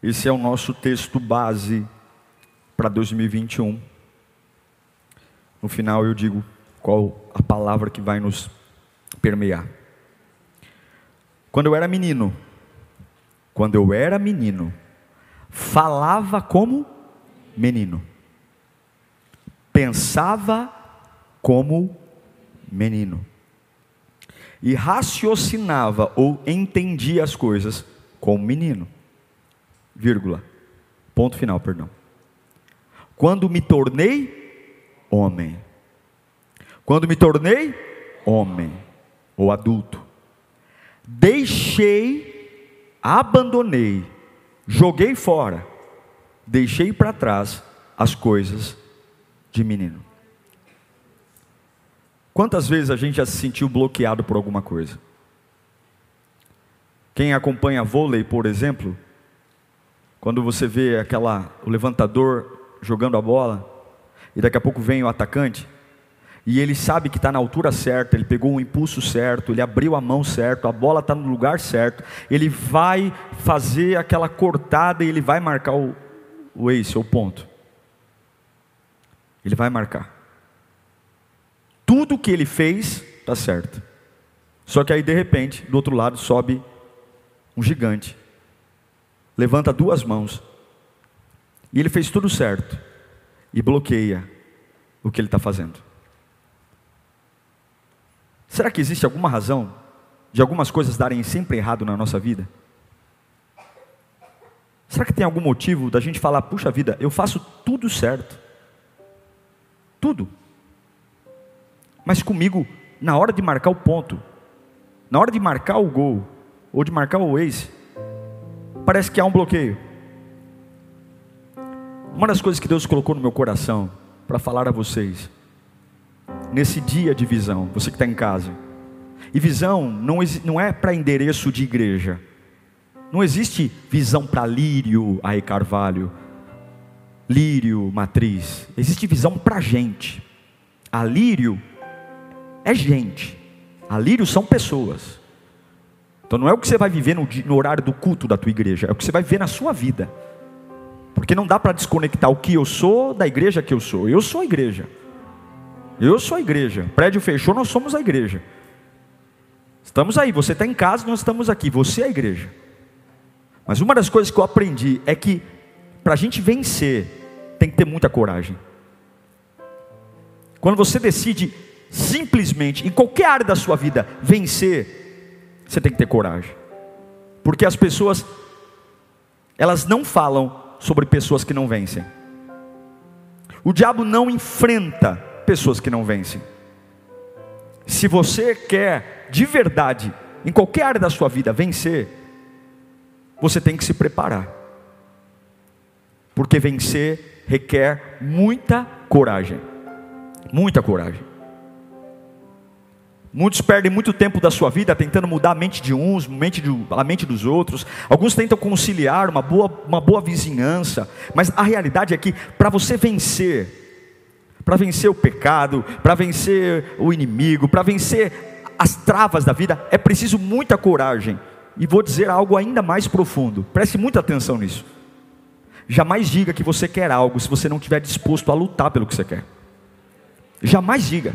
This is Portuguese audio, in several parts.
Esse é o nosso texto base para 2021. No final eu digo qual a palavra que vai nos permear. Quando eu era menino, quando eu era menino, falava como menino, pensava como menino, e raciocinava ou entendia as coisas como menino. Vírgula. Ponto final, perdão. Quando me tornei homem. Quando me tornei homem ou adulto, deixei abandonei, joguei fora, deixei para trás as coisas de menino. Quantas vezes a gente já se sentiu bloqueado por alguma coisa? Quem acompanha vôlei, por exemplo, quando você vê aquela o levantador jogando a bola e daqui a pouco vem o atacante, e ele sabe que está na altura certa, ele pegou o impulso certo, ele abriu a mão certo, a bola está no lugar certo, ele vai fazer aquela cortada e ele vai marcar o, o ace, o ponto. Ele vai marcar. Tudo que ele fez está certo. Só que aí de repente, do outro lado sobe um gigante, levanta duas mãos, e ele fez tudo certo, e bloqueia o que ele está fazendo. Será que existe alguma razão de algumas coisas darem sempre errado na nossa vida? Será que tem algum motivo da gente falar, puxa vida, eu faço tudo certo? Tudo. Mas comigo, na hora de marcar o ponto, na hora de marcar o gol, ou de marcar o ace, parece que há um bloqueio. Uma das coisas que Deus colocou no meu coração para falar a vocês nesse dia de visão, você que está em casa. E visão não, não é para endereço de igreja. Não existe visão para Lírio, aí Carvalho, Lírio, Matriz. Existe visão para gente. A Lírio é gente. A Lírio são pessoas. Então não é o que você vai viver no, no horário do culto da tua igreja, é o que você vai viver na sua vida. Porque não dá para desconectar o que eu sou da igreja que eu sou. Eu sou a igreja. Eu sou a igreja. Prédio fechou, nós somos a igreja. Estamos aí, você está em casa, nós estamos aqui, você é a igreja. Mas uma das coisas que eu aprendi é que para a gente vencer, tem que ter muita coragem. Quando você decide simplesmente, em qualquer área da sua vida, vencer, você tem que ter coragem. Porque as pessoas, elas não falam sobre pessoas que não vencem. O diabo não enfrenta pessoas que não vencem. Se você quer de verdade, em qualquer área da sua vida, vencer, você tem que se preparar. Porque vencer requer muita coragem. Muita coragem. Muitos perdem muito tempo da sua vida tentando mudar a mente de uns, mente, de, a mente dos outros. Alguns tentam conciliar uma boa, uma boa vizinhança. Mas a realidade é que para você vencer, para vencer o pecado, para vencer o inimigo, para vencer as travas da vida, é preciso muita coragem. E vou dizer algo ainda mais profundo, preste muita atenção nisso. Jamais diga que você quer algo se você não estiver disposto a lutar pelo que você quer. Jamais diga.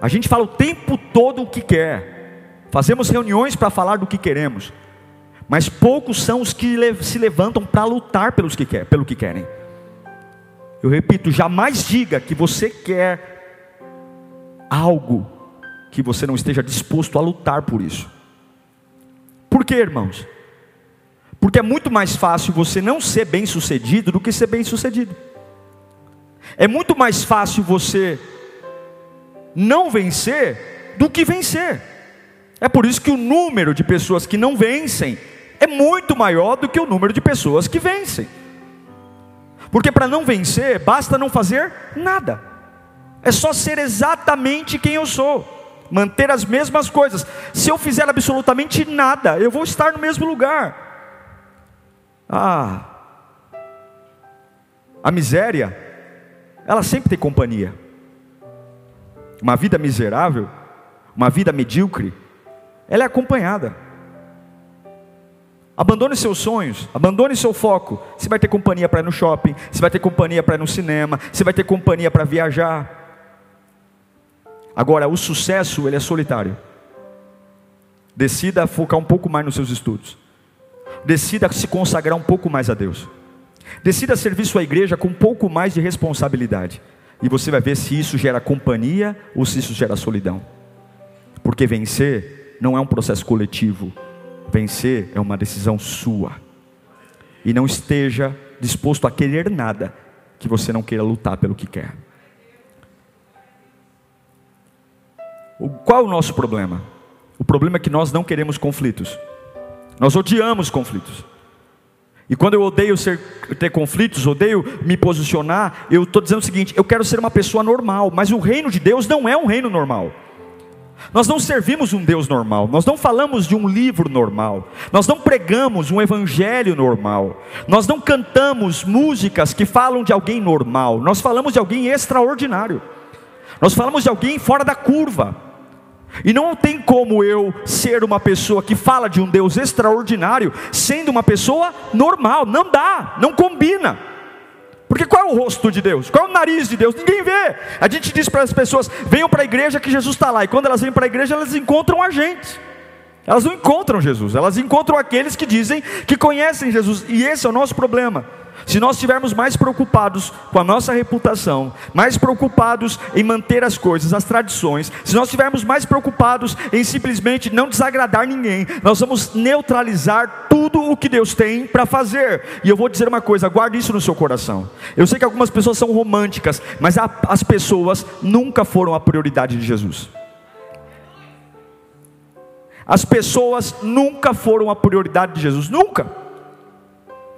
A gente fala o tempo todo o que quer, fazemos reuniões para falar do que queremos, mas poucos são os que se levantam para lutar pelos que quer, pelo que querem. Eu repito, jamais diga que você quer algo que você não esteja disposto a lutar por isso. Por quê, irmãos? Porque é muito mais fácil você não ser bem sucedido do que ser bem sucedido. É muito mais fácil você não vencer do que vencer. É por isso que o número de pessoas que não vencem é muito maior do que o número de pessoas que vencem. Porque para não vencer, basta não fazer nada. É só ser exatamente quem eu sou. Manter as mesmas coisas. Se eu fizer absolutamente nada, eu vou estar no mesmo lugar. Ah, a miséria, ela sempre tem companhia. Uma vida miserável, uma vida medíocre, ela é acompanhada. Abandone seus sonhos, abandone seu foco. Você vai ter companhia para ir no shopping, você vai ter companhia para ir no cinema, você vai ter companhia para viajar. Agora, o sucesso, ele é solitário. Decida focar um pouco mais nos seus estudos. Decida se consagrar um pouco mais a Deus. Decida servir sua igreja com um pouco mais de responsabilidade. E você vai ver se isso gera companhia ou se isso gera solidão. Porque vencer não é um processo coletivo, Vencer é uma decisão sua. E não esteja disposto a querer nada que você não queira lutar pelo que quer. Qual o nosso problema? O problema é que nós não queremos conflitos. Nós odiamos conflitos. E quando eu odeio ser, ter conflitos, odeio me posicionar, eu estou dizendo o seguinte: eu quero ser uma pessoa normal, mas o reino de Deus não é um reino normal. Nós não servimos um Deus normal, nós não falamos de um livro normal, nós não pregamos um evangelho normal, nós não cantamos músicas que falam de alguém normal, nós falamos de alguém extraordinário, nós falamos de alguém fora da curva, e não tem como eu ser uma pessoa que fala de um Deus extraordinário sendo uma pessoa normal, não dá, não combina. Porque qual é o rosto de Deus? Qual é o nariz de Deus? Ninguém vê. A gente diz para as pessoas: venham para a igreja que Jesus está lá. E quando elas vêm para a igreja, elas encontram a gente. Elas não encontram Jesus, elas encontram aqueles que dizem que conhecem Jesus. E esse é o nosso problema. Se nós estivermos mais preocupados com a nossa reputação, mais preocupados em manter as coisas, as tradições, se nós estivermos mais preocupados em simplesmente não desagradar ninguém, nós vamos neutralizar tudo o que Deus tem para fazer. E eu vou dizer uma coisa, guarde isso no seu coração. Eu sei que algumas pessoas são românticas, mas as pessoas nunca foram a prioridade de Jesus. As pessoas nunca foram a prioridade de Jesus, nunca.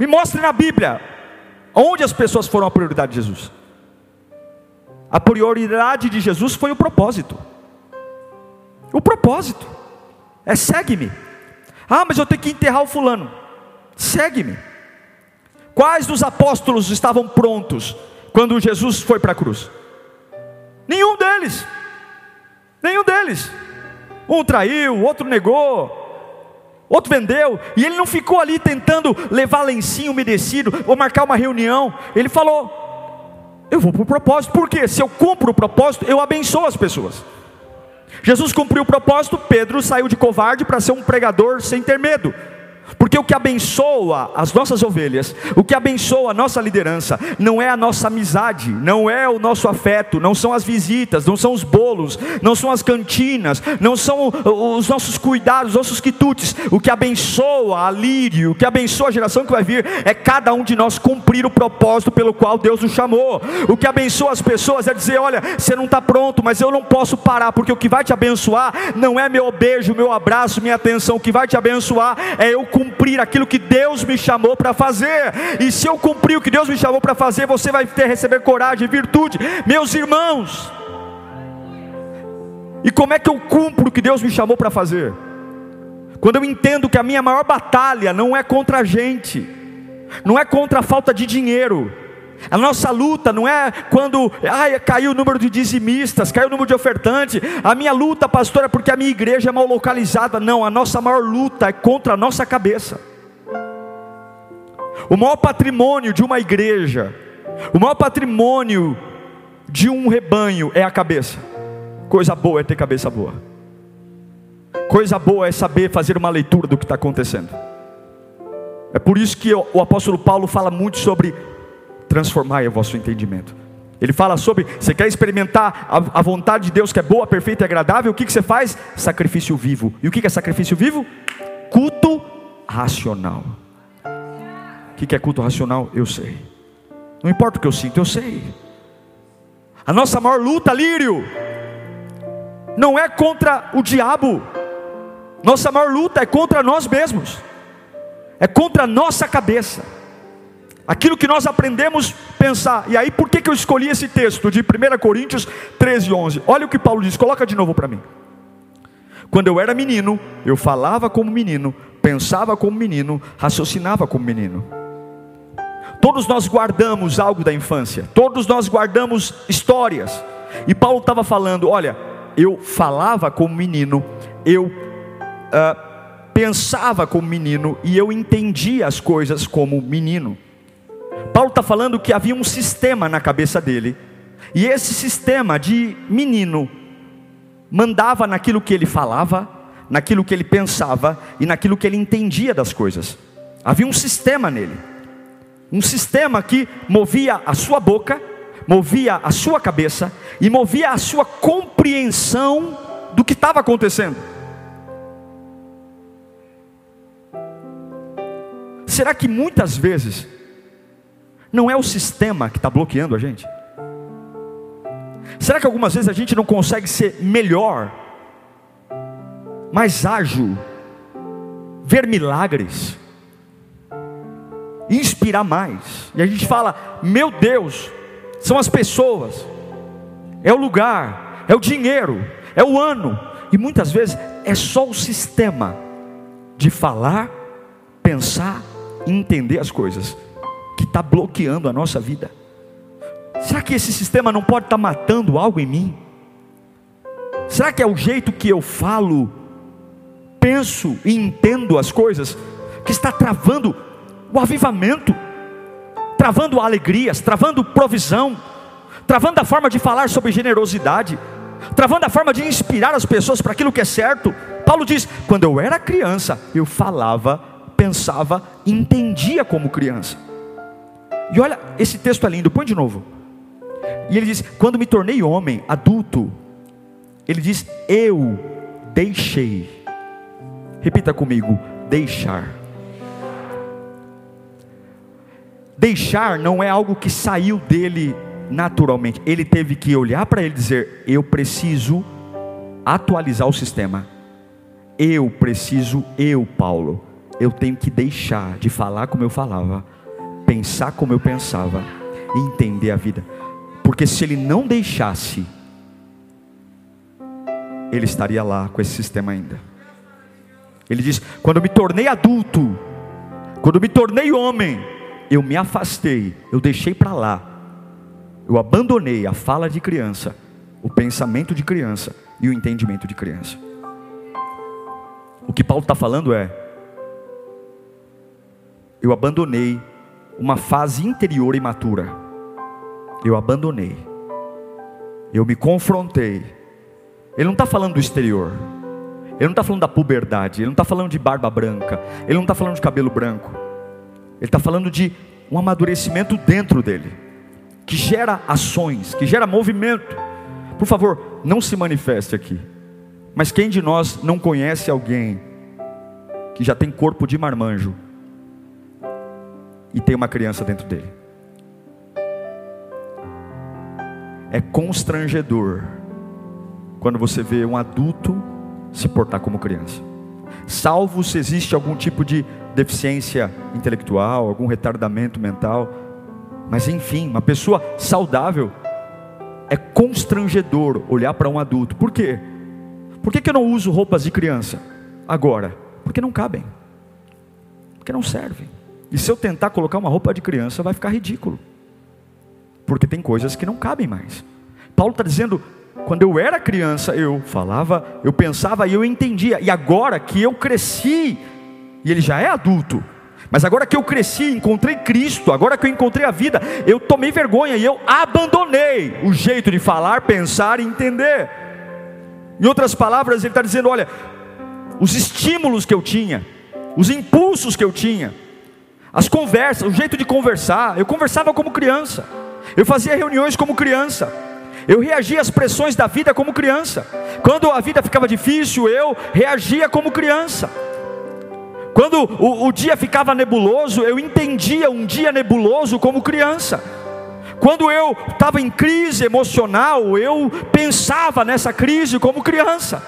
Me mostre na Bíblia Onde as pessoas foram a prioridade de Jesus? A prioridade de Jesus foi o propósito. O propósito é segue-me. Ah, mas eu tenho que enterrar o fulano. Segue-me. Quais dos apóstolos estavam prontos quando Jesus foi para a cruz? Nenhum deles. Nenhum deles. Um traiu, o outro negou, outro vendeu, e ele não ficou ali tentando levar lencinho umedecido ou marcar uma reunião. Ele falou: Eu vou para o propósito, porque se eu cumpro o propósito, eu abençoo as pessoas. Jesus cumpriu o propósito, Pedro saiu de covarde para ser um pregador sem ter medo. Porque o que abençoa as nossas ovelhas, o que abençoa a nossa liderança, não é a nossa amizade, não é o nosso afeto, não são as visitas, não são os bolos, não são as cantinas, não são os nossos cuidados, os nossos quitutes. O que abençoa a lírio, o que abençoa a geração que vai vir, é cada um de nós cumprir o propósito pelo qual Deus nos chamou. O que abençoa as pessoas é dizer: olha, você não está pronto, mas eu não posso parar, porque o que vai te abençoar não é meu beijo, meu abraço, minha atenção, o que vai te abençoar é eu cumprir aquilo que Deus me chamou para fazer. E se eu cumprir o que Deus me chamou para fazer, você vai ter receber coragem, virtude, meus irmãos. E como é que eu cumpro o que Deus me chamou para fazer? Quando eu entendo que a minha maior batalha não é contra a gente, não é contra a falta de dinheiro, a nossa luta não é quando ai, caiu o número de dizimistas, caiu o número de ofertantes. A minha luta, pastor, é porque a minha igreja é mal localizada. Não, a nossa maior luta é contra a nossa cabeça. O maior patrimônio de uma igreja, o maior patrimônio de um rebanho é a cabeça. Coisa boa é ter cabeça boa. Coisa boa é saber fazer uma leitura do que está acontecendo. É por isso que o apóstolo Paulo fala muito sobre transformai o vosso entendimento. Ele fala sobre, você quer experimentar a, a, vontade de Deus que é boa, perfeita e agradável, o que, que você faz? Sacrifício vivo. E o que, que é sacrifício vivo? Culto racional. O que, que é culto racional? Eu sei. Não importa o que eu sinto, eu sei. A nossa maior luta, Lírio, não é contra o diabo, nossa maior luta é contra nós mesmos. é contra a nossa cabeça. Aquilo que nós aprendemos a pensar. E aí, por que, que eu escolhi esse texto de 1 Coríntios 13, 11? Olha o que Paulo diz, coloca de novo para mim. Quando eu era menino, eu falava como menino, pensava como menino, raciocinava como menino. Todos nós guardamos algo da infância, todos nós guardamos histórias. E Paulo estava falando: olha, eu falava como menino, eu uh, pensava como menino e eu entendia as coisas como menino. Paulo está falando que havia um sistema na cabeça dele, e esse sistema de menino mandava naquilo que ele falava, naquilo que ele pensava e naquilo que ele entendia das coisas. Havia um sistema nele, um sistema que movia a sua boca, movia a sua cabeça e movia a sua compreensão do que estava acontecendo. Será que muitas vezes não é o sistema que está bloqueando a gente? Será que algumas vezes a gente não consegue ser melhor, mais ágil, ver milagres, inspirar mais? E a gente fala: meu Deus, são as pessoas, é o lugar, é o dinheiro, é o ano, e muitas vezes é só o sistema de falar, pensar e entender as coisas que está bloqueando a nossa vida. Será que esse sistema não pode estar tá matando algo em mim? Será que é o jeito que eu falo, penso e entendo as coisas que está travando o avivamento, travando alegrias, travando provisão, travando a forma de falar sobre generosidade, travando a forma de inspirar as pessoas para aquilo que é certo? Paulo diz: quando eu era criança, eu falava, pensava, entendia como criança. E olha, esse texto é lindo, põe de novo. E ele diz: Quando me tornei homem, adulto, ele diz: Eu deixei. Repita comigo: deixar. Deixar não é algo que saiu dele naturalmente. Ele teve que olhar para ele e dizer: Eu preciso atualizar o sistema. Eu preciso, eu, Paulo, eu tenho que deixar de falar como eu falava, pensar como eu pensava, e entender a vida. Porque se ele não deixasse, ele estaria lá com esse sistema ainda. Ele diz: quando eu me tornei adulto, quando eu me tornei homem, eu me afastei, eu deixei para lá, eu abandonei a fala de criança, o pensamento de criança e o entendimento de criança. O que Paulo está falando é: eu abandonei uma fase interior imatura eu abandonei, eu me confrontei. Ele não está falando do exterior, ele não está falando da puberdade, ele não está falando de barba branca, ele não está falando de cabelo branco, ele está falando de um amadurecimento dentro dele, que gera ações, que gera movimento. Por favor, não se manifeste aqui. Mas quem de nós não conhece alguém que já tem corpo de marmanjo e tem uma criança dentro dele? É constrangedor quando você vê um adulto se portar como criança. Salvo se existe algum tipo de deficiência intelectual, algum retardamento mental. Mas enfim, uma pessoa saudável é constrangedor olhar para um adulto. Por quê? Por que, que eu não uso roupas de criança agora? Porque não cabem. Porque não servem. E se eu tentar colocar uma roupa de criança, vai ficar ridículo porque tem coisas que não cabem mais. Paulo está dizendo: quando eu era criança, eu falava, eu pensava e eu entendia, e agora que eu cresci, e ele já é adulto, mas agora que eu cresci, encontrei Cristo, agora que eu encontrei a vida, eu tomei vergonha e eu abandonei o jeito de falar, pensar e entender. Em outras palavras, ele está dizendo: olha, os estímulos que eu tinha, os impulsos que eu tinha, as conversas, o jeito de conversar, eu conversava como criança. Eu fazia reuniões como criança. Eu reagia às pressões da vida como criança. Quando a vida ficava difícil, eu reagia como criança. Quando o, o dia ficava nebuloso, eu entendia um dia nebuloso como criança. Quando eu estava em crise emocional, eu pensava nessa crise como criança.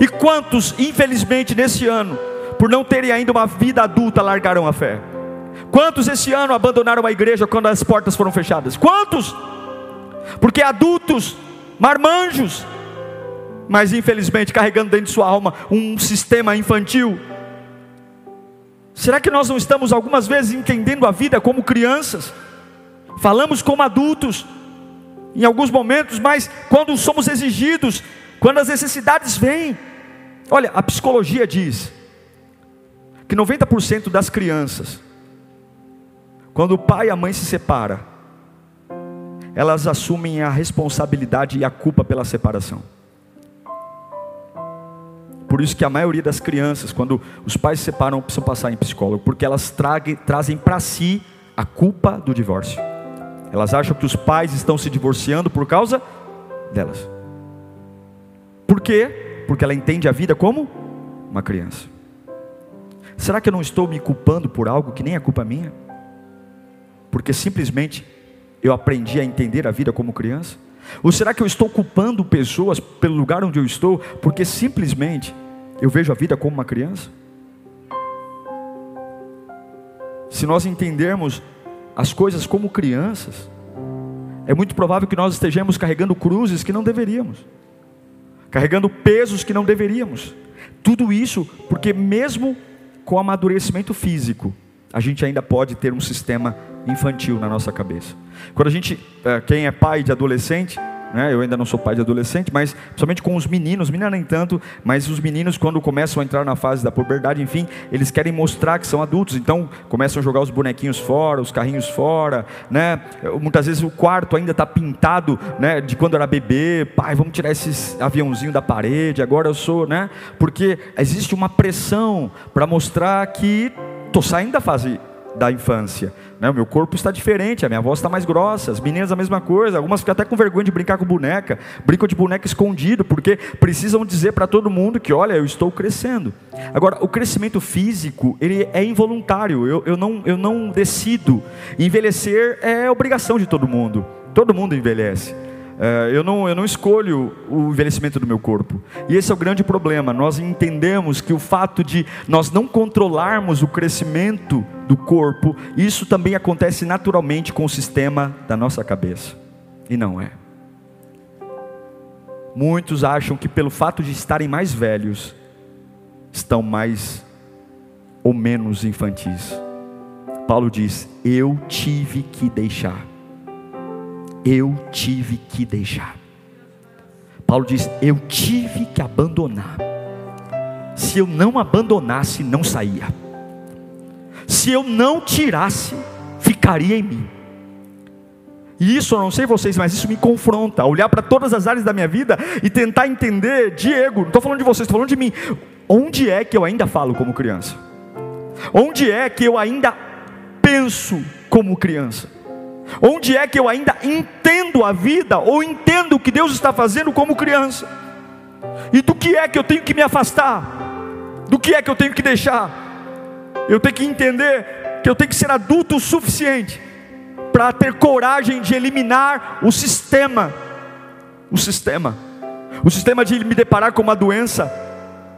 E quantos, infelizmente, nesse ano, por não terem ainda uma vida adulta, largaram a fé? Quantos esse ano abandonaram a igreja quando as portas foram fechadas? Quantos? Porque adultos, marmanjos, mas infelizmente carregando dentro de sua alma um sistema infantil. Será que nós não estamos algumas vezes entendendo a vida como crianças? Falamos como adultos, em alguns momentos, mas quando somos exigidos, quando as necessidades vêm. Olha, a psicologia diz que 90% das crianças, quando o pai e a mãe se separam, elas assumem a responsabilidade e a culpa pela separação. Por isso que a maioria das crianças, quando os pais se separam, precisam passar em psicólogo, porque elas traguem, trazem para si a culpa do divórcio. Elas acham que os pais estão se divorciando por causa delas. Por quê? Porque ela entende a vida como uma criança. Será que eu não estou me culpando por algo que nem é culpa minha? Porque simplesmente eu aprendi a entender a vida como criança? Ou será que eu estou culpando pessoas pelo lugar onde eu estou porque simplesmente eu vejo a vida como uma criança? Se nós entendermos as coisas como crianças, é muito provável que nós estejamos carregando cruzes que não deveríamos, carregando pesos que não deveríamos. Tudo isso porque, mesmo com amadurecimento físico, a gente ainda pode ter um sistema infantil na nossa cabeça. Quando a gente, eh, quem é pai de adolescente, né? Eu ainda não sou pai de adolescente, mas principalmente com os meninos, meninas nem tanto, mas os meninos quando começam a entrar na fase da puberdade, enfim, eles querem mostrar que são adultos, então começam a jogar os bonequinhos fora, os carrinhos fora, né? Muitas vezes o quarto ainda está pintado, né? De quando era bebê, pai, vamos tirar esses aviãozinho da parede, agora eu sou, né? Porque existe uma pressão para mostrar que estou saindo da fase da infância. Né? O meu corpo está diferente, a minha voz está mais grossa, as meninas a mesma coisa, algumas ficam até com vergonha de brincar com boneca, brincam de boneca escondido, porque precisam dizer para todo mundo que, olha, eu estou crescendo. Agora, o crescimento físico, ele é involuntário, eu, eu, não, eu não decido. Envelhecer é obrigação de todo mundo, todo mundo envelhece. É, eu, não, eu não escolho o envelhecimento do meu corpo. E esse é o grande problema. Nós entendemos que o fato de nós não controlarmos o crescimento do corpo, isso também acontece naturalmente com o sistema da nossa cabeça. E não é. Muitos acham que pelo fato de estarem mais velhos, estão mais ou menos infantis. Paulo diz: Eu tive que deixar eu tive que deixar. Paulo diz: Eu tive que abandonar. Se eu não abandonasse, não saía. Se eu não tirasse, ficaria em mim. E isso, eu não sei vocês, mas isso me confronta. Olhar para todas as áreas da minha vida e tentar entender, Diego, não estou falando de vocês, estou falando de mim. Onde é que eu ainda falo como criança? Onde é que eu ainda penso como criança? Onde é que eu ainda entendo a vida ou entendo o que Deus está fazendo como criança? E do que é que eu tenho que me afastar? Do que é que eu tenho que deixar? Eu tenho que entender que eu tenho que ser adulto o suficiente para ter coragem de eliminar o sistema. O sistema. O sistema de me deparar com uma doença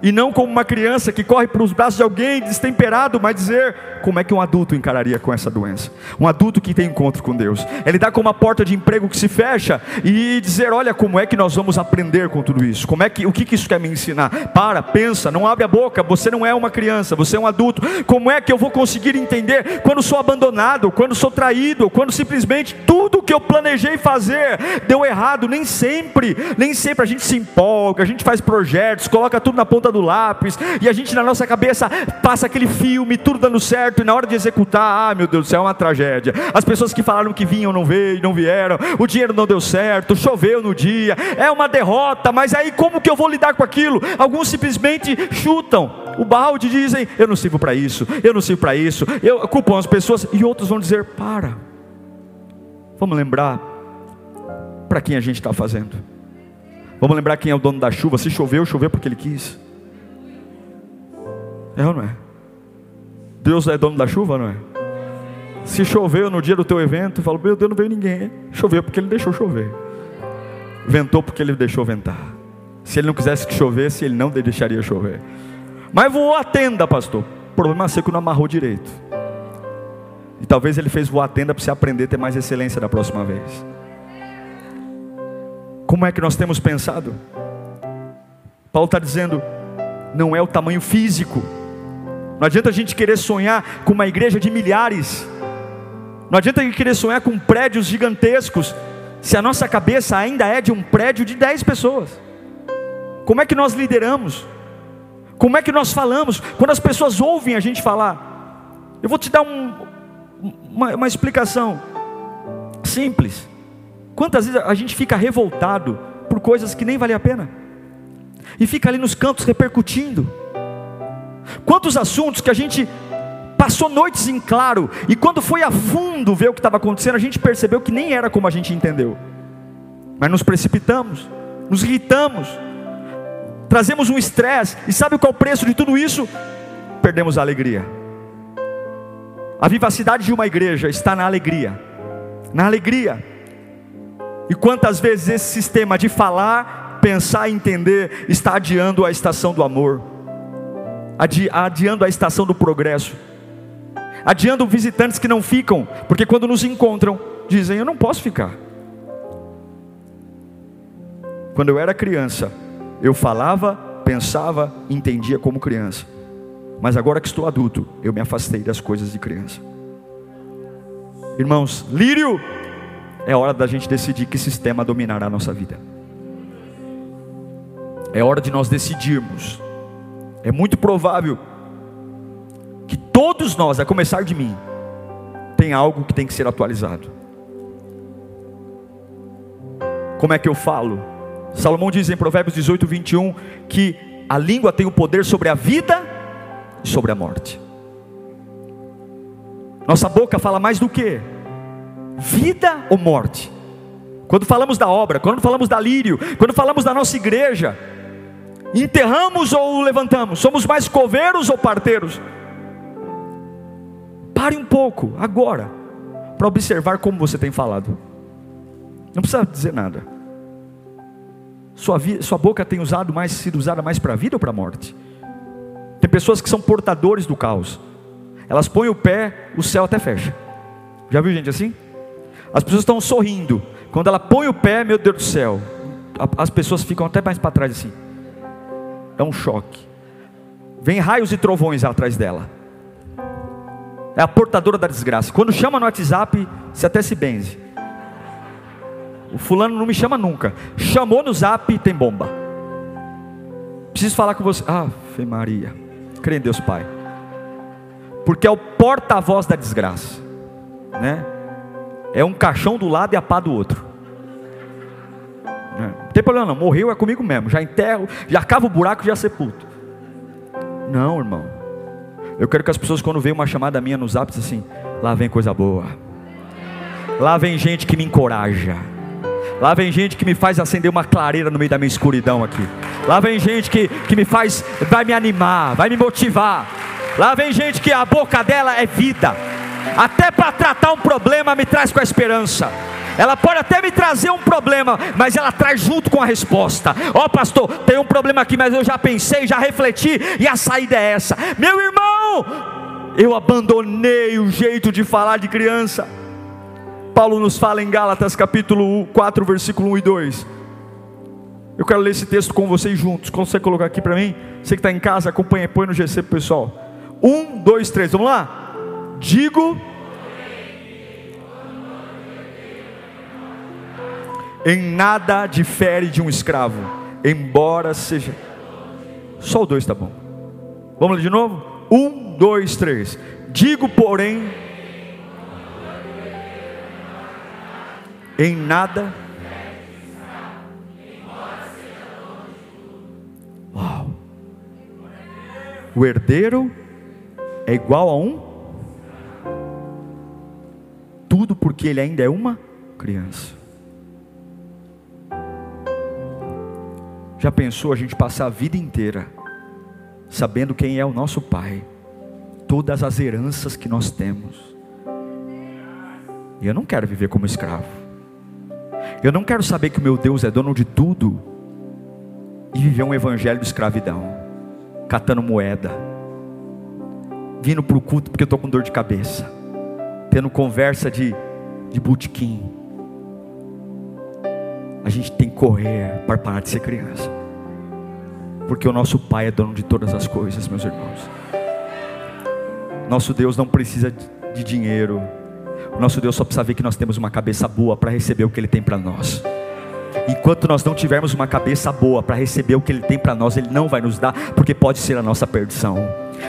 e não como uma criança que corre para os braços de alguém destemperado, mas dizer como é que um adulto encararia com essa doença. Um adulto que tem encontro com Deus. Ele dá com uma porta de emprego que se fecha e dizer, olha como é que nós vamos aprender com tudo isso. Como é que o que, que isso quer me ensinar? Para, pensa, não abre a boca. Você não é uma criança, você é um adulto. Como é que eu vou conseguir entender quando sou abandonado, quando sou traído, quando simplesmente tudo que eu planejei fazer deu errado? Nem sempre, nem sempre a gente se empolga, a gente faz projetos, coloca tudo na ponta ponta do lápis, e a gente na nossa cabeça passa aquele filme, tudo dando certo, e na hora de executar, ah, meu Deus do céu, é uma tragédia. As pessoas que falaram que vinham não veio, não vieram, o dinheiro não deu certo, choveu no dia, é uma derrota, mas aí como que eu vou lidar com aquilo? Alguns simplesmente chutam o balde e dizem: Eu não sirvo para isso, eu não sirvo para isso, eu culpam as pessoas, e outros vão dizer: Para, vamos lembrar para quem a gente está fazendo. Vamos lembrar quem é o dono da chuva. Se choveu, choveu porque ele quis. É ou não é? Deus é dono da chuva, não é? Se choveu no dia do teu evento, fala, meu Deus, não veio ninguém. Choveu porque ele deixou chover. Ventou porque ele deixou ventar. Se ele não quisesse que chovesse, ele não deixaria chover. Mas voou a tenda, pastor. O problema é que não amarrou direito. E talvez ele fez voar a tenda para você aprender a ter mais excelência da próxima vez. Como é que nós temos pensado? Paulo está dizendo, não é o tamanho físico. Não adianta a gente querer sonhar com uma igreja de milhares. Não adianta a gente querer sonhar com prédios gigantescos, se a nossa cabeça ainda é de um prédio de 10 pessoas. Como é que nós lideramos? Como é que nós falamos? Quando as pessoas ouvem a gente falar, eu vou te dar um, uma, uma explicação simples. Quantas vezes a gente fica revoltado por coisas que nem vale a pena? E fica ali nos cantos repercutindo. Quantos assuntos que a gente passou noites em claro, e quando foi a fundo ver o que estava acontecendo, a gente percebeu que nem era como a gente entendeu. Mas nos precipitamos, nos irritamos, trazemos um estresse, e sabe qual é o preço de tudo isso? Perdemos a alegria. A vivacidade de uma igreja está na alegria. Na alegria. E quantas vezes esse sistema de falar, pensar e entender está adiando a estação do amor, adi adiando a estação do progresso, adiando visitantes que não ficam, porque quando nos encontram, dizem: Eu não posso ficar. Quando eu era criança, eu falava, pensava, entendia como criança. Mas agora que estou adulto, eu me afastei das coisas de criança. Irmãos, lírio, é hora da gente decidir que sistema dominará a nossa vida. É hora de nós decidirmos. É muito provável que todos nós, a começar de mim, tem algo que tem que ser atualizado. Como é que eu falo? Salomão diz em Provérbios 18, 21 que a língua tem o poder sobre a vida e sobre a morte. Nossa boca fala mais do que? Vida ou morte? Quando falamos da obra, quando falamos da lírio, quando falamos da nossa igreja, enterramos ou levantamos? Somos mais coveiros ou parteiros? Pare um pouco, agora, para observar como você tem falado. Não precisa dizer nada. Sua, sua boca tem usado mais, sido usada mais para a vida ou para a morte? Tem pessoas que são portadores do caos. Elas põem o pé, o céu até fecha. Já viu gente assim? As pessoas estão sorrindo. Quando ela põe o pé, meu Deus do céu, as pessoas ficam até mais para trás assim. É um choque. Vem raios e trovões atrás dela. É a portadora da desgraça. Quando chama no WhatsApp, você até se benze. O fulano não me chama nunca. Chamou no zap, tem bomba. Preciso falar com você. Ah, Fê Maria. Crê em Deus Pai. Porque é o porta-voz da desgraça. Né? É um caixão do lado e a pá do outro. Né? Não tem problema não, morreu é comigo mesmo. Já enterro, já cavo o buraco já sepulto. Não, irmão. Eu quero que as pessoas, quando veem uma chamada minha nos apps, assim, lá vem coisa boa. Lá vem gente que me encoraja. Lá vem gente que me faz acender uma clareira no meio da minha escuridão aqui. Lá vem gente que, que me faz, vai me animar, vai me motivar. Lá vem gente que a boca dela é vida. Até para tratar um problema me traz com a esperança. Ela pode até me trazer um problema, mas ela traz junto com a resposta. Ó oh, pastor, tem um problema aqui, mas eu já pensei, já refleti e a saída é essa. Meu irmão, eu abandonei o jeito de falar de criança. Paulo nos fala em Gálatas capítulo 4, versículo 1 e 2. Eu quero ler esse texto com vocês juntos. Consegue colocar aqui para mim? Você que está em casa, acompanha, põe no GC pessoal. Um, dois, três, vamos lá? Digo. Em nada difere de um escravo, embora seja. Só o dois tá bom. Vamos ler de novo? Um, dois, três. Digo, porém em nada. Uau! O herdeiro é igual a um? Tudo porque ele ainda é uma criança. Já pensou a gente passar a vida inteira sabendo quem é o nosso Pai, todas as heranças que nós temos? E eu não quero viver como escravo. Eu não quero saber que o meu Deus é dono de tudo e viver um evangelho de escravidão. catando moeda, vindo para o culto porque eu estou com dor de cabeça, tendo conversa de, de botequim. A gente tem que correr para parar de ser criança, porque o nosso Pai é dono de todas as coisas, meus irmãos. Nosso Deus não precisa de dinheiro, nosso Deus só precisa ver que nós temos uma cabeça boa para receber o que Ele tem para nós. Enquanto nós não tivermos uma cabeça boa para receber o que Ele tem para nós, Ele não vai nos dar, porque pode ser a nossa perdição.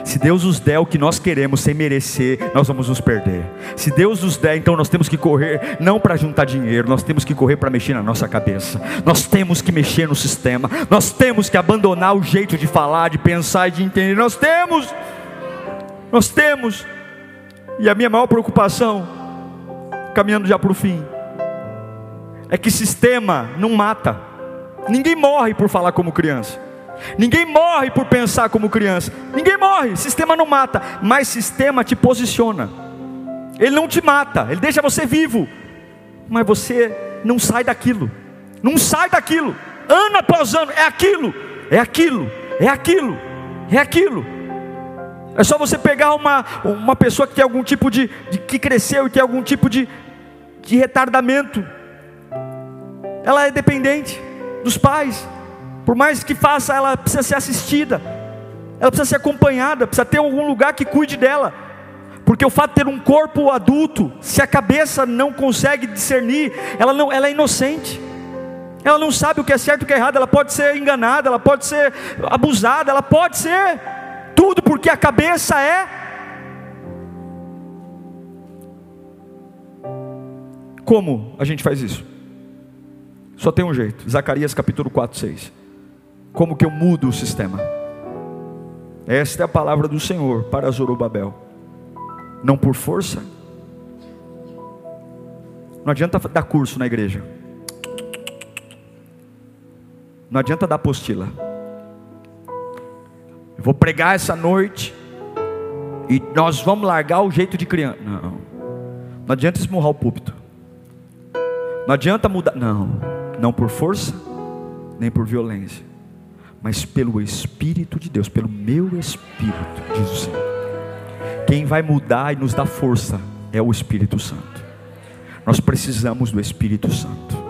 Se Deus nos der o que nós queremos sem merecer, nós vamos nos perder. Se Deus nos der, então nós temos que correr não para juntar dinheiro, nós temos que correr para mexer na nossa cabeça. Nós temos que mexer no sistema. Nós temos que abandonar o jeito de falar, de pensar e de entender. Nós temos. Nós temos. E a minha maior preocupação, caminhando já para o fim, é que sistema não mata. Ninguém morre por falar como criança. Ninguém morre por pensar como criança. Ninguém morre. Sistema não mata, mas sistema te posiciona. Ele não te mata, ele deixa você vivo. Mas você não sai daquilo. Não sai daquilo. Ano após ano é aquilo, é aquilo, é aquilo, é aquilo. É só você pegar uma, uma pessoa que tem algum tipo de, de que cresceu e tem algum tipo de, de retardamento ela é dependente dos pais. Por mais que faça, ela precisa ser assistida, ela precisa ser acompanhada, precisa ter algum lugar que cuide dela. Porque o fato de ter um corpo adulto, se a cabeça não consegue discernir, ela, não, ela é inocente. Ela não sabe o que é certo e o que é errado, ela pode ser enganada, ela pode ser abusada, ela pode ser tudo porque a cabeça é Como a gente faz isso? Só tem um jeito. Zacarias capítulo 4, 6. Como que eu mudo o sistema? Esta é a palavra do Senhor para Zorobabel. Não por força. Não adianta dar curso na igreja. Não adianta dar apostila. Eu vou pregar essa noite e nós vamos largar o jeito de criança. Não. Não adianta esmurrar o púlpito. Não adianta mudar. Não não por força, nem por violência, mas pelo Espírito de Deus, pelo meu Espírito, diz o Senhor. Quem vai mudar e nos dar força é o Espírito Santo. Nós precisamos do Espírito Santo.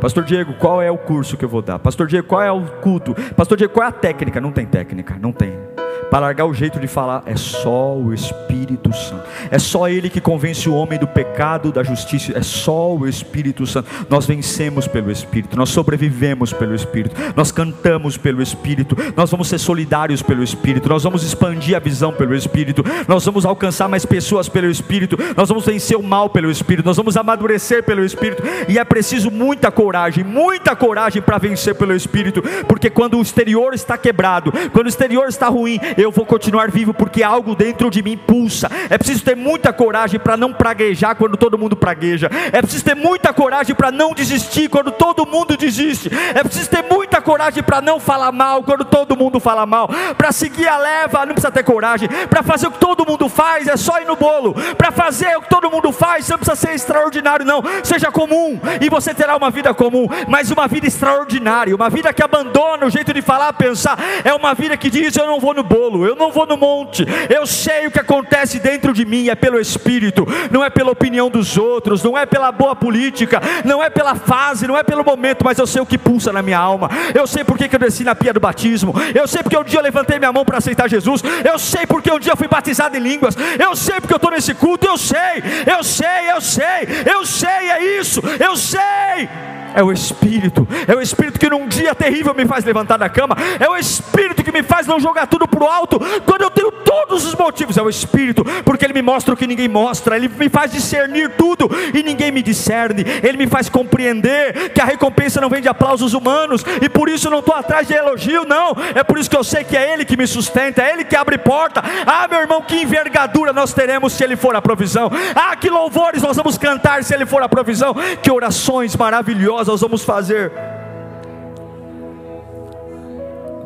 Pastor Diego, qual é o curso que eu vou dar? Pastor Diego, qual é o culto? Pastor Diego, qual é a técnica? Não tem técnica, não tem. Para largar o jeito de falar, é só o Espírito Santo. É só Ele que convence o homem do pecado, da justiça. É só o Espírito Santo. Nós vencemos pelo Espírito, nós sobrevivemos pelo Espírito, nós cantamos pelo Espírito, nós vamos ser solidários pelo Espírito, nós vamos expandir a visão pelo Espírito, nós vamos alcançar mais pessoas pelo Espírito, nós vamos vencer o mal pelo Espírito, nós vamos amadurecer pelo Espírito. E é preciso muita coragem, muita coragem para vencer pelo Espírito, porque quando o exterior está quebrado, quando o exterior está ruim, eu vou continuar vivo porque algo dentro de mim pulsa. É preciso ter muita coragem para não praguejar quando todo mundo pragueja. É preciso ter muita coragem para não desistir quando todo mundo desiste. É preciso ter muita coragem para não falar mal quando todo mundo fala mal. Para seguir a leva, não precisa ter coragem. Para fazer o que todo mundo faz, é só ir no bolo. Para fazer o que todo mundo faz, você não precisa ser extraordinário, não. Seja comum e você terá uma vida comum, mas uma vida extraordinária, uma vida que abandona o jeito de falar, pensar. É uma vida que diz: Eu não vou no bolo bolo, eu não vou no monte, eu sei o que acontece dentro de mim, é pelo Espírito, não é pela opinião dos outros, não é pela boa política, não é pela fase, não é pelo momento, mas eu sei o que pulsa na minha alma, eu sei porque que eu desci na pia do batismo, eu sei porque um dia eu levantei minha mão para aceitar Jesus, eu sei porque um dia eu fui batizado em línguas, eu sei porque eu estou nesse culto, eu sei, eu sei, eu sei, eu sei, é isso, eu sei. É o Espírito, é o Espírito que num dia terrível me faz levantar da cama, é o Espírito que me faz não jogar tudo para o alto, quando eu tenho todos os motivos, é o Espírito, porque Ele me mostra o que ninguém mostra, Ele me faz discernir tudo e ninguém me discerne, Ele me faz compreender que a recompensa não vem de aplausos humanos, e por isso não estou atrás de elogio, não, é por isso que eu sei que é Ele que me sustenta, é Ele que abre porta, ah meu irmão, que envergadura nós teremos se Ele for a provisão, ah que louvores nós vamos cantar se Ele for a provisão, que orações maravilhosas nós vamos fazer.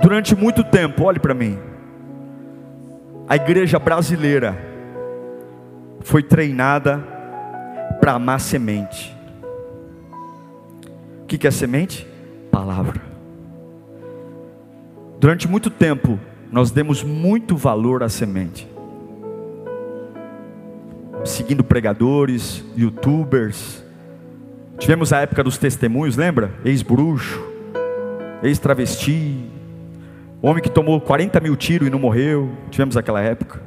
Durante muito tempo, olhe para mim, a igreja brasileira foi treinada para amar semente. O que é semente? Palavra. Durante muito tempo, nós demos muito valor à semente. Seguindo pregadores, youtubers. Tivemos a época dos testemunhos, lembra? Ex-bruxo, ex-travesti, homem que tomou 40 mil tiros e não morreu. Tivemos aquela época.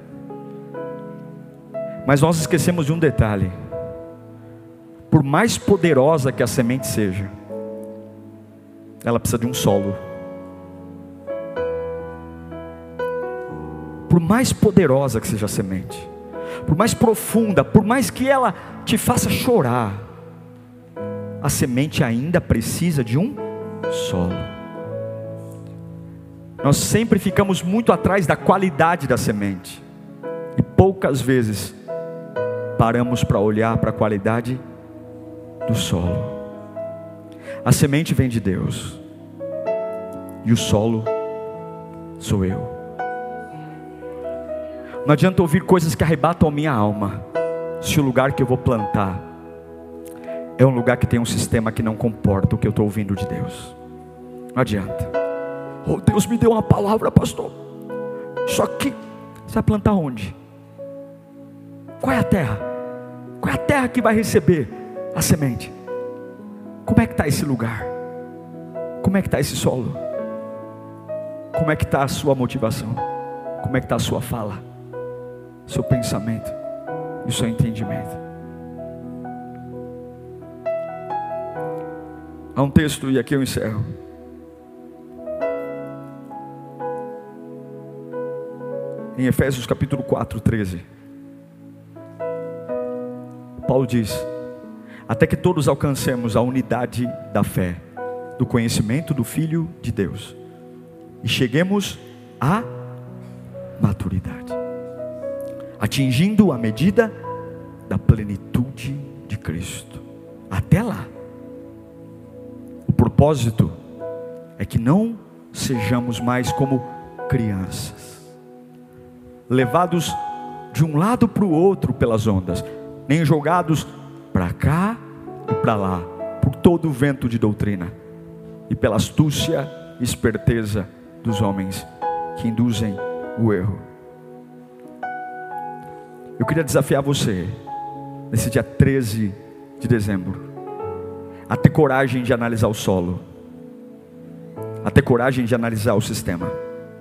Mas nós esquecemos de um detalhe: por mais poderosa que a semente seja, ela precisa de um solo. Por mais poderosa que seja a semente, por mais profunda, por mais que ela te faça chorar, a semente ainda precisa de um solo. Nós sempre ficamos muito atrás da qualidade da semente, e poucas vezes paramos para olhar para a qualidade do solo. A semente vem de Deus, e o solo sou eu. Não adianta ouvir coisas que arrebatam a minha alma, se o lugar que eu vou plantar é um lugar que tem um sistema que não comporta o que eu estou ouvindo de Deus. Não adianta. Oh, Deus me deu uma palavra, pastor. Só que você vai plantar onde? Qual é a terra? Qual é a terra que vai receber a semente? Como é que está esse lugar? Como é que está esse solo? Como é que está a sua motivação? Como é que está a sua fala? Seu pensamento e seu entendimento? Há um texto, e aqui eu encerro. Em Efésios capítulo 4, 13. Paulo diz: até que todos alcancemos a unidade da fé, do conhecimento do Filho de Deus e cheguemos à maturidade, atingindo a medida da plenitude de Cristo. Até lá, o propósito é que não sejamos mais como crianças, levados de um lado para o outro pelas ondas, nem jogados para cá e para lá, por todo o vento de doutrina e pela astúcia e esperteza dos homens que induzem o erro. Eu queria desafiar você, nesse dia 13 de dezembro, a ter coragem de analisar o solo, a ter coragem de analisar o sistema.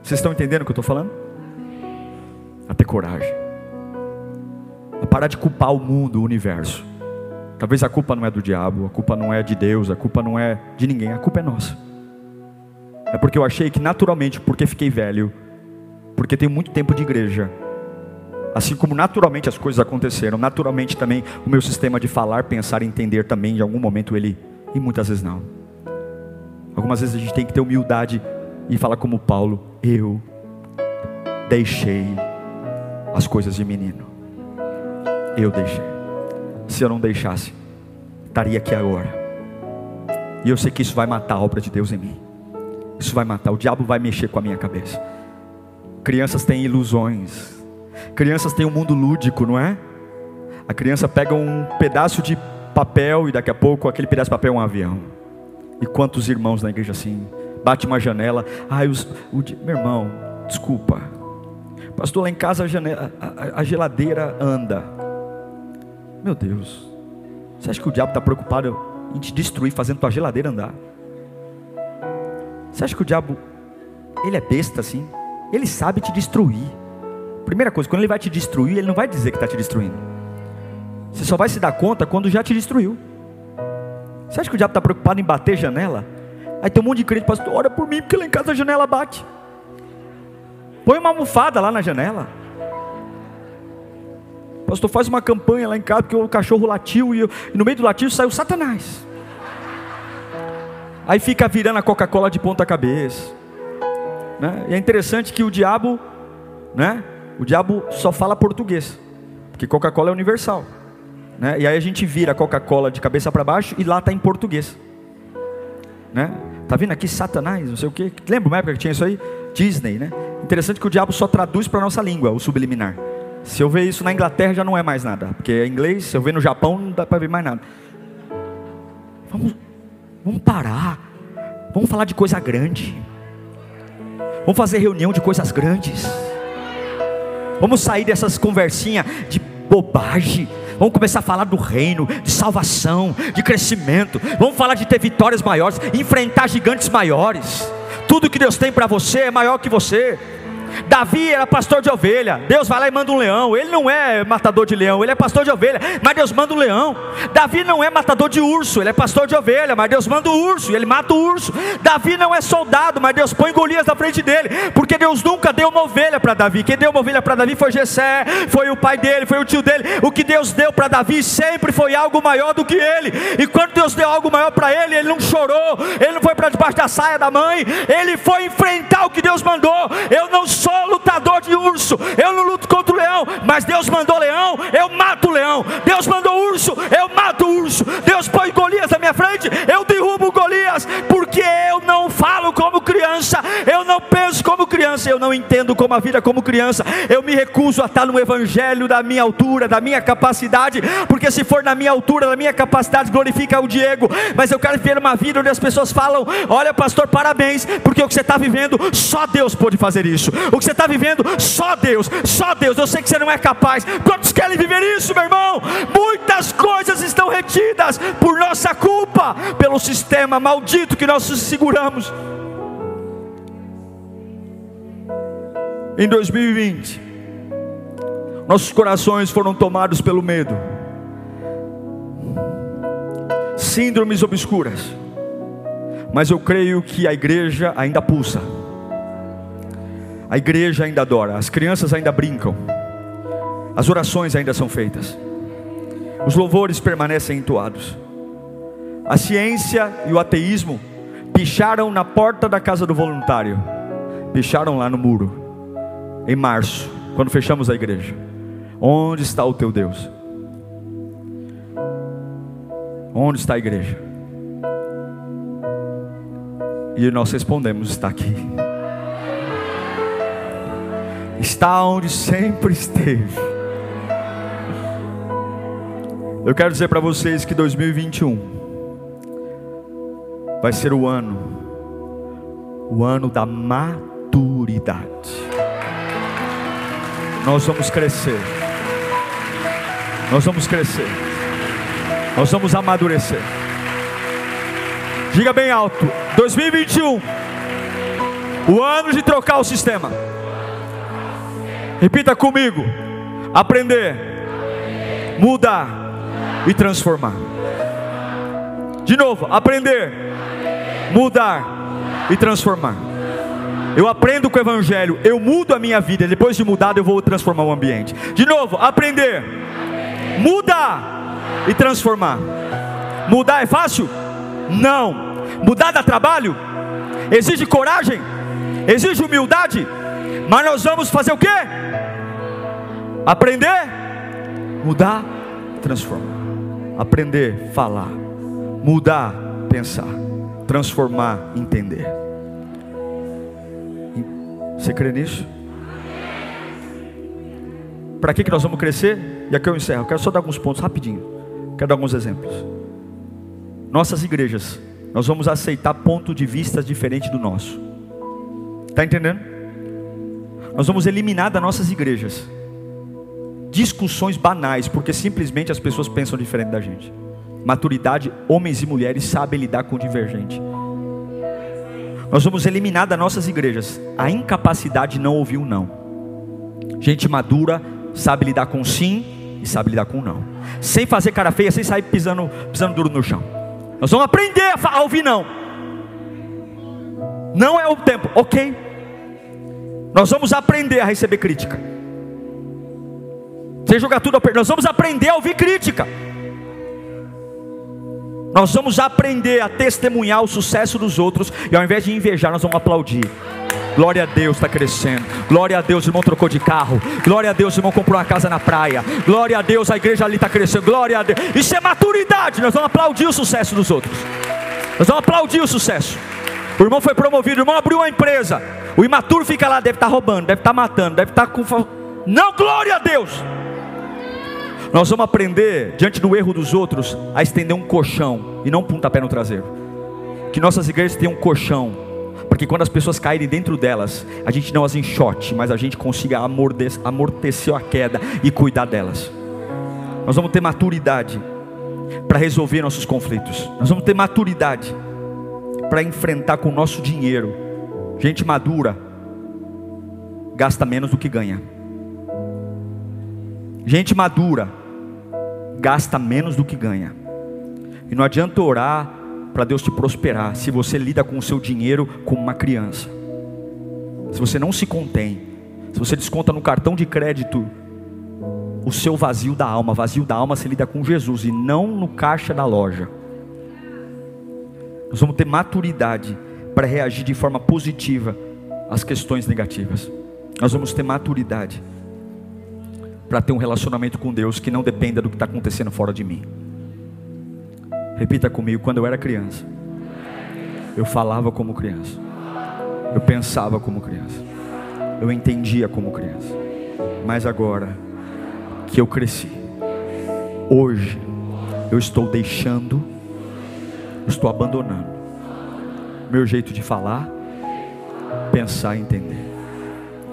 Vocês estão entendendo o que eu estou falando? A ter coragem, a parar de culpar o mundo, o universo Talvez a culpa não é do diabo, a culpa não é de Deus, a culpa não é de ninguém, a culpa é nossa. É porque eu achei que naturalmente, porque fiquei velho, porque tenho muito tempo de igreja, assim como naturalmente as coisas aconteceram, naturalmente também o meu sistema de falar, pensar entender também, em algum momento ele, e muitas vezes não. Algumas vezes a gente tem que ter humildade e falar como Paulo: eu deixei as coisas de menino. Eu deixei se eu não deixasse, estaria aqui agora. E eu sei que isso vai matar a obra de Deus em mim. Isso vai matar, o diabo vai mexer com a minha cabeça. Crianças têm ilusões. Crianças têm um mundo lúdico, não é? A criança pega um pedaço de papel e daqui a pouco aquele pedaço de papel é um avião. E quantos irmãos na igreja assim, bate uma janela, ai, os, o, meu irmão, desculpa. Pastor, lá em casa a, janela, a, a geladeira anda. Meu Deus, você acha que o diabo está preocupado em te destruir, fazendo tua geladeira andar? Você acha que o diabo, ele é besta assim? Ele sabe te destruir. Primeira coisa, quando ele vai te destruir, ele não vai dizer que está te destruindo. Você só vai se dar conta quando já te destruiu. Você acha que o diabo está preocupado em bater janela? Aí tem um monte de crente, pastor, ora por mim, porque lá em casa a janela bate. Põe uma almofada lá na janela. Pastor, faz uma campanha lá em casa, porque o cachorro latiu e, eu, e no meio do latido saiu Satanás. Aí fica virando a Coca-Cola de ponta cabeça. Né? E é interessante que o diabo, né? O diabo só fala português, porque Coca-Cola é universal. Né? E aí a gente vira a Coca-Cola de cabeça para baixo e lá está em português. Né? Tá vendo aqui Satanás, não sei o que. Lembra uma época que tinha isso aí? Disney, né? Interessante que o diabo só traduz para nossa língua, o subliminar. Se eu ver isso na Inglaterra já não é mais nada, porque é inglês, se eu ver no Japão não dá para ver mais nada. Vamos, vamos parar. Vamos falar de coisa grande. Vamos fazer reunião de coisas grandes. Vamos sair dessas conversinhas de bobagem. Vamos começar a falar do reino, de salvação, de crescimento. Vamos falar de ter vitórias maiores, enfrentar gigantes maiores. Tudo que Deus tem para você é maior que você. Davi era pastor de ovelha. Deus vai lá e manda um leão. Ele não é matador de leão, ele é pastor de ovelha. Mas Deus manda um leão. Davi não é matador de urso, ele é pastor de ovelha. Mas Deus manda o um urso e ele mata o urso. Davi não é soldado, mas Deus põe Golias na frente dele. Porque Deus nunca deu uma ovelha para Davi. Quem deu uma ovelha para Davi foi Jessé, foi o pai dele, foi o tio dele. O que Deus deu para Davi sempre foi algo maior do que ele. E quando Deus deu algo maior para ele, ele não chorou, ele não foi para debaixo da saia da mãe, ele foi enfrentar o que Deus mandou. Eu não sou sou lutador de urso, eu não luto contra o leão, mas Deus mandou leão, eu mato o leão. Deus mandou urso, eu mato o urso. Deus põe Golias na minha frente, eu derrubo Golias, porque eu não falo como criança, eu não penso como criança, eu não entendo como a vida como criança. Eu me recuso a estar no evangelho da minha altura, da minha capacidade, porque se for na minha altura, da minha capacidade, glorifica o Diego. Mas eu quero viver uma vida onde as pessoas falam: Olha, pastor, parabéns, porque o que você está vivendo, só Deus pode fazer isso. O que você está vivendo, só Deus, só Deus. Eu sei que você não é capaz. Quantos querem viver isso, meu irmão? Muitas coisas estão retidas por nossa culpa, pelo sistema maldito que nós seguramos. Em 2020, nossos corações foram tomados pelo medo, síndromes obscuras, mas eu creio que a igreja ainda pulsa. A igreja ainda adora, as crianças ainda brincam, as orações ainda são feitas, os louvores permanecem entoados. A ciência e o ateísmo picharam na porta da casa do voluntário, picharam lá no muro, em março, quando fechamos a igreja: Onde está o teu Deus? Onde está a igreja? E nós respondemos: Está aqui está onde sempre esteve. Eu quero dizer para vocês que 2021 vai ser o ano, o ano da maturidade. Nós vamos crescer, nós vamos crescer, nós vamos amadurecer. Diga bem alto: 2021, o ano de trocar o sistema. Repita comigo: aprender, mudar e transformar. De novo, aprender, mudar e transformar. Eu aprendo com o Evangelho, eu mudo a minha vida, depois de mudado eu vou transformar o ambiente. De novo, aprender, mudar e transformar. Mudar é fácil? Não. Mudar dá trabalho? Exige coragem? Exige humildade? Mas nós vamos fazer o quê? Aprender, mudar, transformar. Aprender, falar. Mudar, pensar. Transformar, entender. Você crê nisso? Para que, que nós vamos crescer? E aqui eu encerro. Eu quero só dar alguns pontos rapidinho. Quero dar alguns exemplos. Nossas igrejas, nós vamos aceitar ponto de vista diferente do nosso. Está entendendo? Nós vamos eliminar das nossas igrejas discussões banais, porque simplesmente as pessoas pensam diferente da gente. Maturidade, homens e mulheres sabem lidar com o divergente. Nós vamos eliminar das nossas igrejas a incapacidade de não ouvir o não. Gente madura sabe lidar com sim e sabe lidar com não. Sem fazer cara feia, sem sair pisando, pisando duro no chão. Nós vamos aprender a ouvir não. Não é o tempo, ok. Nós vamos aprender a receber crítica. Sem jogar tudo ao perder. Nós vamos aprender a ouvir crítica. Nós vamos aprender a testemunhar o sucesso dos outros. E ao invés de invejar, nós vamos aplaudir. Glória a Deus, está crescendo. Glória a Deus, irmão trocou de carro. Glória a Deus, irmão comprou uma casa na praia. Glória a Deus, a igreja ali está crescendo. Glória a Deus. Isso é maturidade. Nós vamos aplaudir o sucesso dos outros. Nós vamos aplaudir o sucesso. O irmão foi promovido, o irmão abriu uma empresa. O imaturo fica lá, deve estar tá roubando, deve estar tá matando, deve estar tá com. Não, glória a Deus. Nós vamos aprender, diante do erro dos outros, a estender um colchão e não um pontapé no traseiro. Que nossas igrejas tenham um colchão para que quando as pessoas caírem dentro delas, a gente não as enxote, mas a gente consiga amortecer a queda e cuidar delas. Nós vamos ter maturidade para resolver nossos conflitos. Nós vamos ter maturidade para enfrentar com o nosso dinheiro. Gente madura gasta menos do que ganha. Gente madura gasta menos do que ganha. E não adianta orar para Deus te prosperar se você lida com o seu dinheiro como uma criança. Se você não se contém, se você desconta no cartão de crédito o seu vazio da alma, vazio da alma se lida com Jesus e não no caixa da loja. Nós vamos ter maturidade para reagir de forma positiva às questões negativas. Nós vamos ter maturidade para ter um relacionamento com Deus que não dependa do que está acontecendo fora de mim. Repita comigo: quando eu era criança, eu falava como criança, eu pensava como criança, eu entendia como criança, mas agora que eu cresci. Hoje eu estou deixando, estou abandonando meu jeito de falar, pensar e entender.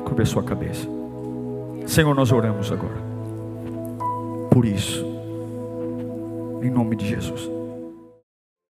Cubra a sua cabeça. Senhor, nós oramos agora. Por isso, em nome de Jesus.